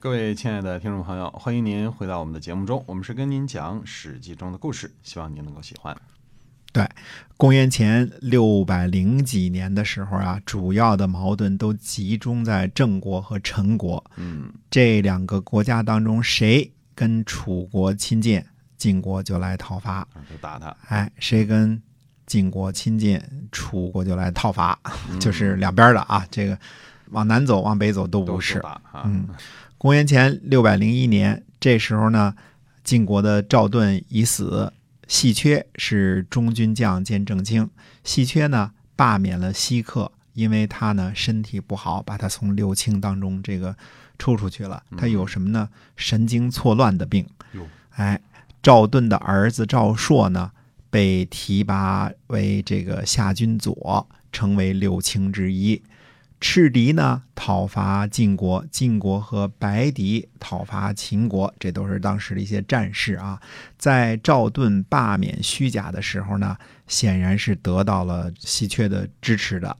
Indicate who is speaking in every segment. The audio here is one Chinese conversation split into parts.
Speaker 1: 各位亲爱的听众朋友，欢迎您回到我们的节目中。我们是跟您讲《史记》中的故事，希望您能够喜欢。
Speaker 2: 对公元前六百零几年的时候啊，主要的矛盾都集中在郑国和陈国
Speaker 1: 嗯，
Speaker 2: 这两个国家当中，谁跟楚国亲近，晋国就来讨伐；
Speaker 1: 就打他，
Speaker 2: 哎，谁跟晋国亲近，楚国就来讨伐，
Speaker 1: 嗯
Speaker 2: 就是两边的啊。这个往南走，往北走都
Speaker 1: 都
Speaker 2: 不是。嗯，公元前六百零一年，这时候呢，晋国的赵盾已死，细缺是中军将兼正卿。细缺呢罢免了西克，因为他呢身体不好，把他从六卿当中这个抽出去了。他有什么呢？神经错乱的病。
Speaker 1: 哟，
Speaker 2: 哎，赵盾的儿子赵朔呢，被提拔为这个夏军左，成为六卿之一。赤狄呢讨伐晋国，晋国和白狄讨伐秦国，这都是当时的一些战事啊。在赵盾罢免虚假的时候呢，显然是得到了稀缺的支持的。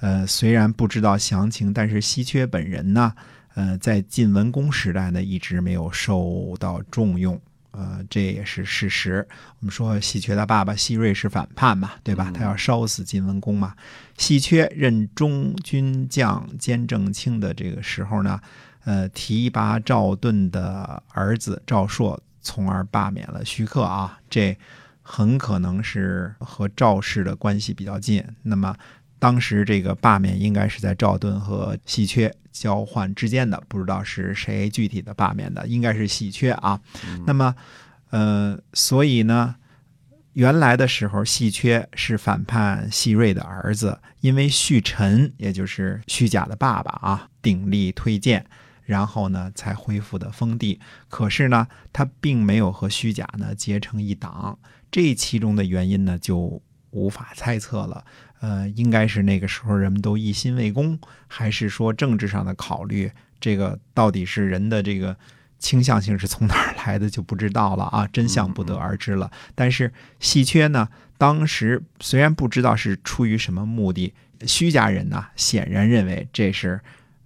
Speaker 2: 呃，虽然不知道详情，但是稀缺本人呢，呃，在晋文公时代呢，一直没有受到重用。呃，这也是事实。我们说喜鹊的爸爸西瑞是反叛嘛，对吧？他要烧死晋文公嘛。喜鹊任中军将兼正卿的这个时候呢，呃，提拔赵盾的儿子赵朔，从而罢免了徐克啊。这很可能是和赵氏的关系比较近。那么当时这个罢免应该是在赵盾和细缺交换之间的，不知道是谁具体的罢免的，应该是细缺啊。那么，呃，所以呢，原来的时候，细缺是反叛细锐的儿子，因为续臣，也就是虚假的爸爸啊，鼎力推荐，然后呢才恢复的封地。可是呢，他并没有和虚假呢结成一党，这其中的原因呢就无法猜测了。呃，应该是那个时候人们都一心为公，还是说政治上的考虑？这个到底是人的这个倾向性是从哪儿来的就不知道了啊，真相不得而知了。但是戏缺呢，当时虽然不知道是出于什么目的，虚家人呢显然认为这是，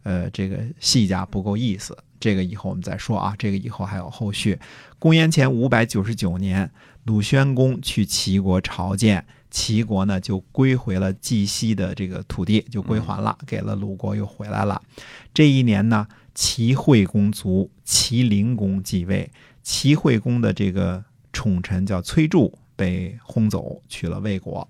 Speaker 2: 呃，这个戏家不够意思。这个以后我们再说啊，这个以后还有后续。公元前五百九十九年，鲁宣公去齐国朝见。齐国呢就归回了冀西的这个土地，就归还了，给了鲁国，又回来了。这一年呢，齐惠公卒，齐灵公继位。齐惠公的这个宠臣叫崔杼被轰走，去了魏国。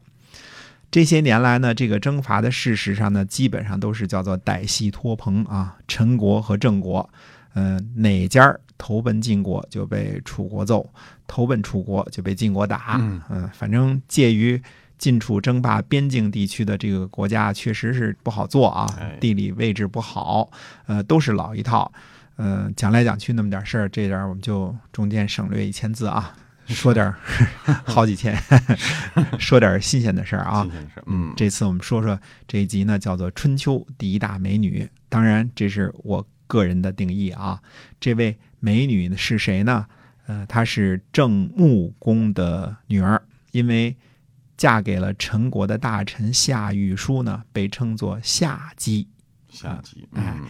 Speaker 2: 这些年来呢，这个征伐的事实上呢，基本上都是叫做歹戏托棚啊，陈国和郑国，嗯、哪家儿投奔晋国就被楚国揍，投奔楚国就被晋国打，
Speaker 1: 嗯。
Speaker 2: 反正介于晋楚争霸边境地区的这个国家，确实是不好做啊
Speaker 1: 哎，
Speaker 2: 地理位置不好，呃，都是老一套，呃，讲来讲去那么点事儿，这点儿我们就中间省略一千字啊，说点儿 好几千，说点儿新鲜的事儿啊。
Speaker 1: 嗯，
Speaker 2: 这次我们说说这一集呢，叫做《春秋第一大美女》。当然，这是我个人的定义啊。这位美女是谁呢？呃，她是郑穆公的女儿，因为嫁给了陈国的大臣夏玉书呢，被称作夏姬。
Speaker 1: 夏姬，
Speaker 2: 哎
Speaker 1: 嗯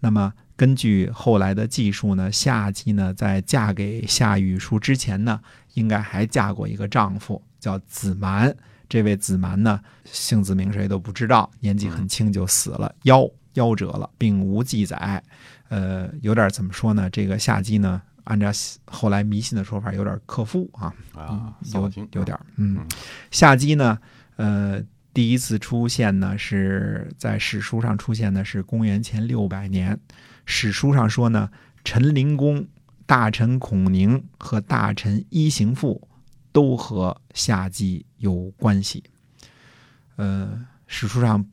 Speaker 2: 那么根据后来的记述呢，夏姬呢在嫁给夏玉书之前呢，应该还嫁过一个丈夫，叫子蛮。这位子蛮呢，姓子名谁都不知道，年纪很轻就死了，夭夭折了，并无记载。呃，有点怎么说呢？这个夏姬呢，按照后来迷信的说法，有点克夫啊，
Speaker 1: 啊，
Speaker 2: 有有点嗯，夏姬呢，呃，第一次出现呢是在史书上出现的是公元前六百年，史书上说呢，陈灵公、大臣孔宁和大臣伊行父都和夏姬有关系。呃，史书上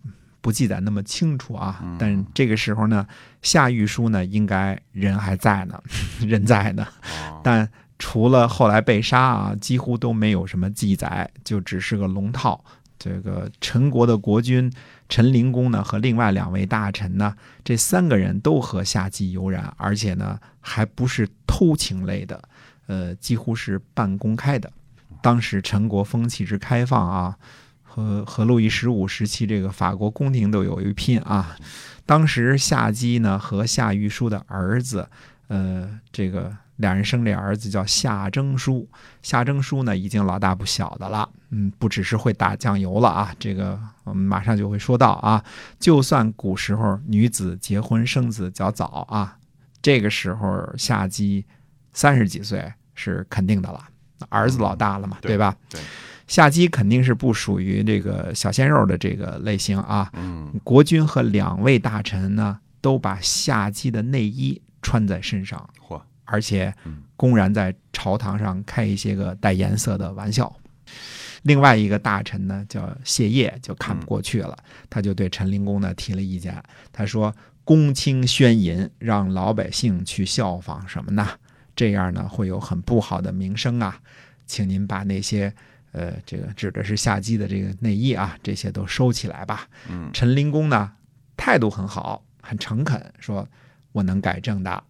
Speaker 2: 不记载那么清楚啊，
Speaker 1: 嗯
Speaker 2: 但这个时候呢，夏玉书呢应该人还在呢，人在呢，
Speaker 1: 啊
Speaker 2: 但除了后来被杀啊，几乎都没有什么记载，就只是个龙套。这个陈国的国君陈灵公呢，和另外两位大臣呢，这三个人都和夏姬有染，而且呢，还不是偷情类的，呃，几乎是半公开的。当时陈国风气之开放啊，和和路易十五时期这个法国宫廷都有一拼啊。当时夏姬呢和夏玉书的儿子，呃，这个俩人生这儿子叫夏征舒。夏征舒呢已经老大不小的了，嗯，不只是会打酱油了啊。这个我们马上就会说到啊。就算古时候女子结婚生子较早啊，这个时候夏姬三十几岁是肯定的了，儿子老大了嘛，
Speaker 1: 对
Speaker 2: 吧？
Speaker 1: 对。
Speaker 2: 夏姬肯定是不属于这个小鲜肉的这个类型啊。
Speaker 1: 嗯
Speaker 2: 国君和两位大臣呢，都把夏姬的内衣穿在身上，
Speaker 1: 嚯，
Speaker 2: 而且
Speaker 1: 嗯
Speaker 2: 公然在朝堂上开一些个带颜色的玩笑。另外一个大臣呢，叫谢烨，就看不过去了，他就对陈灵公呢提了意见。他说：“公卿宣淫，让老百姓去效仿什么呢？这样呢会有很不好的名声啊，请您把那些。”呃，这个指的是夏姬的这个内衣啊，这些都收起来吧。
Speaker 1: 嗯
Speaker 2: 陈灵公呢，态度很好，很诚恳，说我能改正的。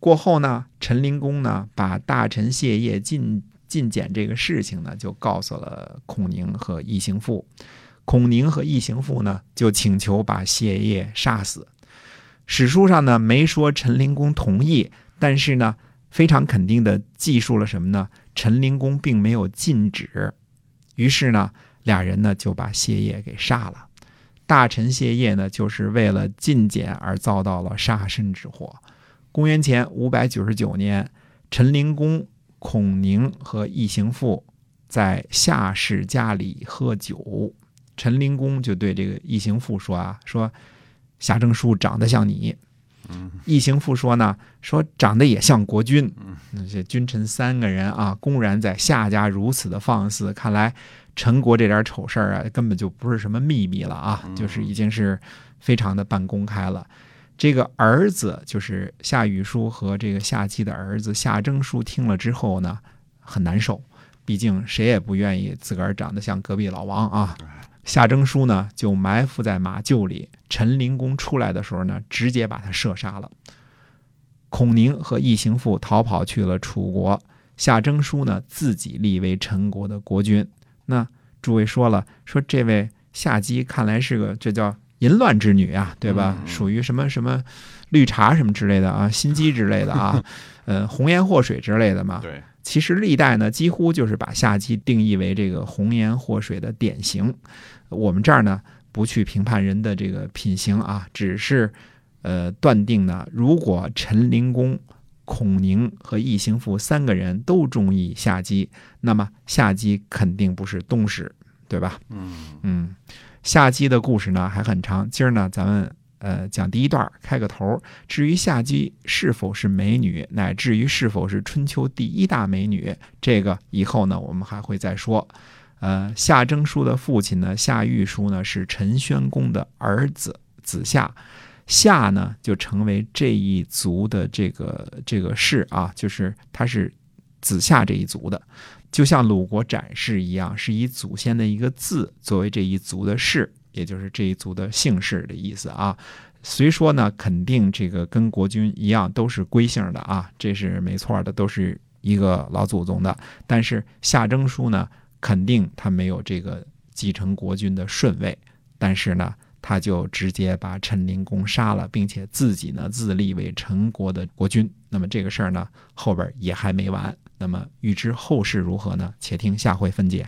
Speaker 2: 过后呢，陈灵公呢，把大臣谢烨进进谏这个事情呢，就告诉了孔宁和异行父。孔宁和异行父呢，就请求把谢烨杀死。史书上呢，没说陈灵公同意，但是呢，非常肯定的记述了什么呢？陈灵公并没有禁止，于是呢，俩人呢就把谢烨给杀了。大臣谢烨呢，就是为了进谏而遭到了杀身之祸。公元前五百九十九年，陈灵公、孔宁和异行父在夏氏家里喝酒，陈灵公就对这个异行父说啊，说夏征舒长得像你。
Speaker 1: 嗯
Speaker 2: 异行父说呢，说长得也像国君。
Speaker 1: 嗯
Speaker 2: 那这君臣三个人啊，公然在夏家如此的放肆，看来陈国这点丑事儿啊，根本就不是什么秘密了啊，
Speaker 1: 嗯
Speaker 2: 就是已经是非常的半公开了。这个儿子就是夏雨叔和这个夏姬的儿子夏征舒，听了之后呢，很难受，毕竟谁也不愿意自个儿长得像隔壁老王啊。夏征舒呢，就埋伏在马厩里。陈灵公出来的时候呢，直接把他射杀了。孔宁和异行父逃跑去了楚国，夏征舒呢自己立为陈国的国君。那诸位说了，说这位夏姬看来是个这叫淫乱之女啊，对吧？属于什么什么绿茶什么之类的啊，心机之类的啊，呃，红颜祸水之类的嘛。
Speaker 1: 对，
Speaker 2: 其实历代呢，几乎就是把夏姬定义为这个红颜祸水的典型。我们这儿呢，不去评判人的这个品行啊，只是呃断定呢，如果陈灵公、孔宁和异行父三个人都中意夏姬，那么夏姬肯定不是东施，对吧？
Speaker 1: 嗯
Speaker 2: 嗯，夏姬的故事呢还很长，今儿呢咱们呃讲第一段，开个头。至于夏姬是否是美女，乃至于是否是春秋第一大美女，这个以后呢我们还会再说。呃，夏征舒的父亲呢，夏玉书呢是陈宣公的儿子子夏，夏呢就成为这一族的这个这个氏啊，就是他是子夏这一族的。就像鲁国展示一样，是以祖先的一个字作为这一族的氏，也就是这一族的姓氏的意思啊。虽说呢，肯定这个跟国君一样都是归姓的啊，这是没错的，都是一个老祖宗的。但是夏征舒呢，肯定他没有这个继承国君的顺位，但是呢，他就直接把陈灵公杀了，并且自己呢自立为陈国的国君。那么这个事儿呢，后边也还没完。那么欲知后事如何呢？且听下回分解。